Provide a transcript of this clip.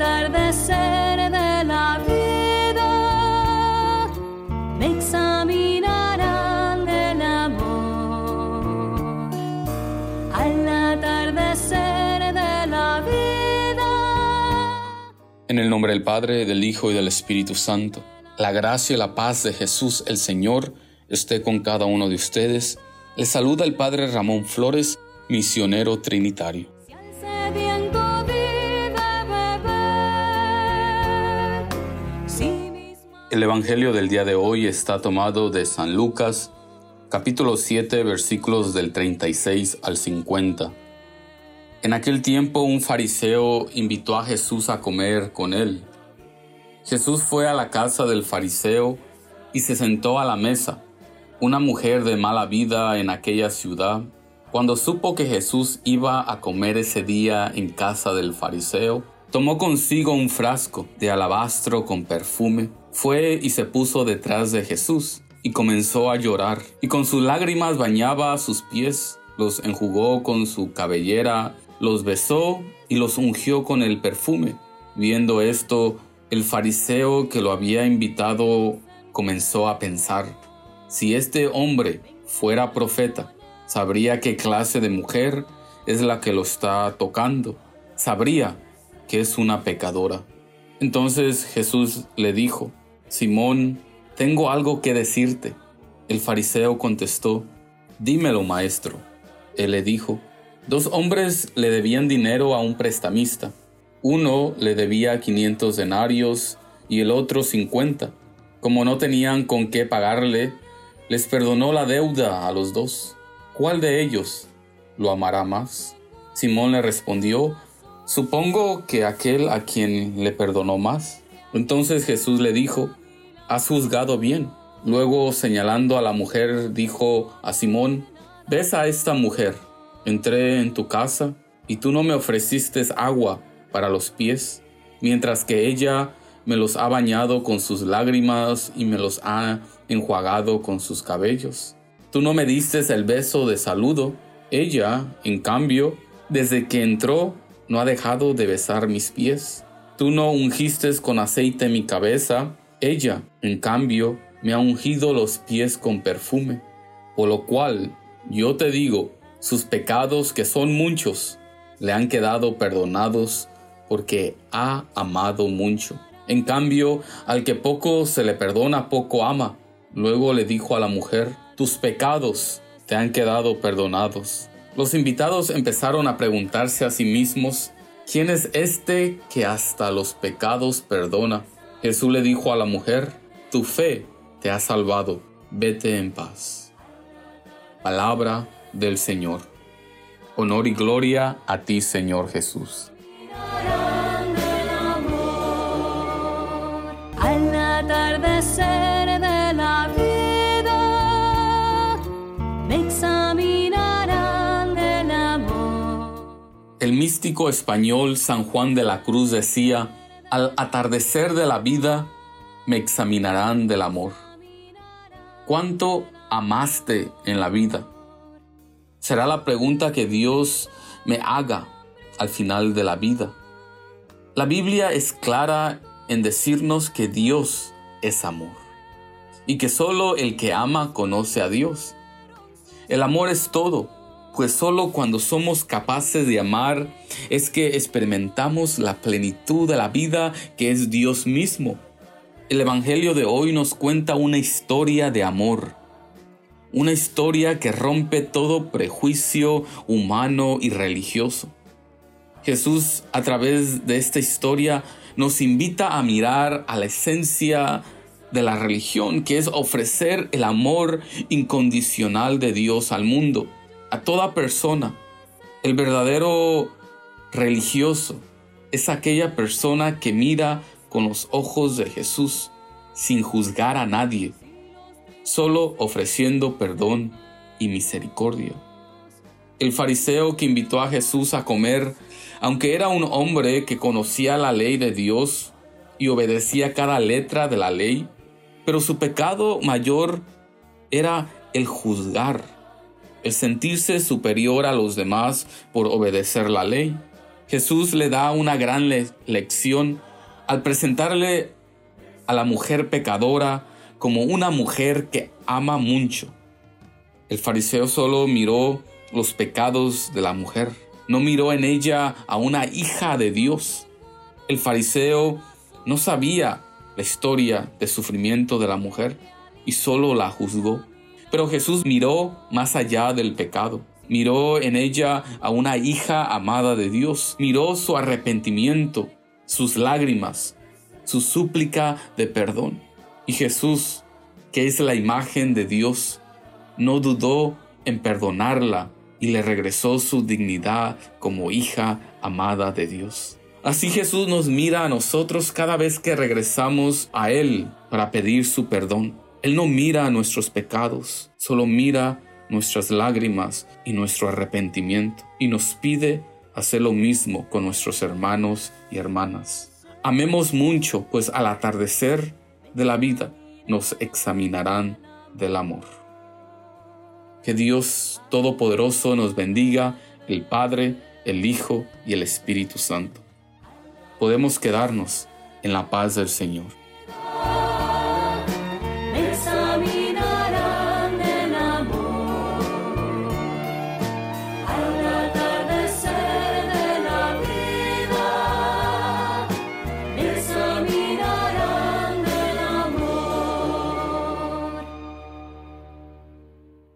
de la vida me amor. Al de la vida. En el nombre del Padre, del Hijo y del Espíritu Santo, la gracia y la paz de Jesús el Señor esté con cada uno de ustedes. Les saluda el Padre Ramón Flores, misionero trinitario. El Evangelio del día de hoy está tomado de San Lucas, capítulo 7, versículos del 36 al 50. En aquel tiempo un fariseo invitó a Jesús a comer con él. Jesús fue a la casa del fariseo y se sentó a la mesa. Una mujer de mala vida en aquella ciudad, cuando supo que Jesús iba a comer ese día en casa del fariseo, tomó consigo un frasco de alabastro con perfume, fue y se puso detrás de Jesús y comenzó a llorar, y con sus lágrimas bañaba sus pies, los enjugó con su cabellera, los besó y los ungió con el perfume. Viendo esto, el fariseo que lo había invitado comenzó a pensar, si este hombre fuera profeta, sabría qué clase de mujer es la que lo está tocando, sabría que es una pecadora. Entonces Jesús le dijo, Simón, tengo algo que decirte. El fariseo contestó, dímelo maestro. Él le dijo, dos hombres le debían dinero a un prestamista. Uno le debía 500 denarios y el otro 50. Como no tenían con qué pagarle, les perdonó la deuda a los dos. ¿Cuál de ellos lo amará más? Simón le respondió, supongo que aquel a quien le perdonó más. Entonces Jesús le dijo, has juzgado bien. Luego señalando a la mujer, dijo a Simón, ves a esta mujer, entré en tu casa y tú no me ofreciste agua para los pies, mientras que ella me los ha bañado con sus lágrimas y me los ha enjuagado con sus cabellos. Tú no me diste el beso de saludo. Ella, en cambio, desde que entró, no ha dejado de besar mis pies. Tú no ungiste con aceite mi cabeza. Ella, en cambio, me ha ungido los pies con perfume. Por lo cual, yo te digo, sus pecados, que son muchos, le han quedado perdonados porque ha amado mucho. En cambio, al que poco se le perdona, poco ama. Luego le dijo a la mujer, tus pecados te han quedado perdonados. Los invitados empezaron a preguntarse a sí mismos, ¿quién es este que hasta los pecados perdona? Jesús le dijo a la mujer, tu fe te ha salvado, vete en paz. Palabra del Señor. Honor y gloria a ti, Señor Jesús. El místico español San Juan de la Cruz decía, al atardecer de la vida me examinarán del amor. ¿Cuánto amaste en la vida? Será la pregunta que Dios me haga al final de la vida. La Biblia es clara en decirnos que Dios es amor y que solo el que ama conoce a Dios. El amor es todo, pues solo cuando somos capaces de amar es que experimentamos la plenitud de la vida que es Dios mismo. El Evangelio de hoy nos cuenta una historia de amor, una historia que rompe todo prejuicio humano y religioso. Jesús a través de esta historia nos invita a mirar a la esencia de la religión, que es ofrecer el amor incondicional de Dios al mundo, a toda persona. El verdadero religioso es aquella persona que mira con los ojos de Jesús sin juzgar a nadie, solo ofreciendo perdón y misericordia. El fariseo que invitó a Jesús a comer, aunque era un hombre que conocía la ley de Dios y obedecía cada letra de la ley, pero su pecado mayor era el juzgar, el sentirse superior a los demás por obedecer la ley. Jesús le da una gran le- lección al presentarle a la mujer pecadora como una mujer que ama mucho. El fariseo solo miró los pecados de la mujer, no miró en ella a una hija de Dios. El fariseo no sabía la historia de sufrimiento de la mujer y solo la juzgó. Pero Jesús miró más allá del pecado. Miró en ella a una hija amada de Dios. Miró su arrepentimiento, sus lágrimas, su súplica de perdón. Y Jesús, que es la imagen de Dios, no dudó en perdonarla y le regresó su dignidad como hija amada de Dios. Así Jesús nos mira a nosotros cada vez que regresamos a Él para pedir su perdón. Él no mira a nuestros pecados, solo mira nuestras lágrimas y nuestro arrepentimiento y nos pide hacer lo mismo con nuestros hermanos y hermanas. Amemos mucho, pues al atardecer de la vida nos examinarán del amor. Que Dios Todopoderoso nos bendiga, el Padre, el Hijo y el Espíritu Santo. Podemos quedarnos en la paz del Señor.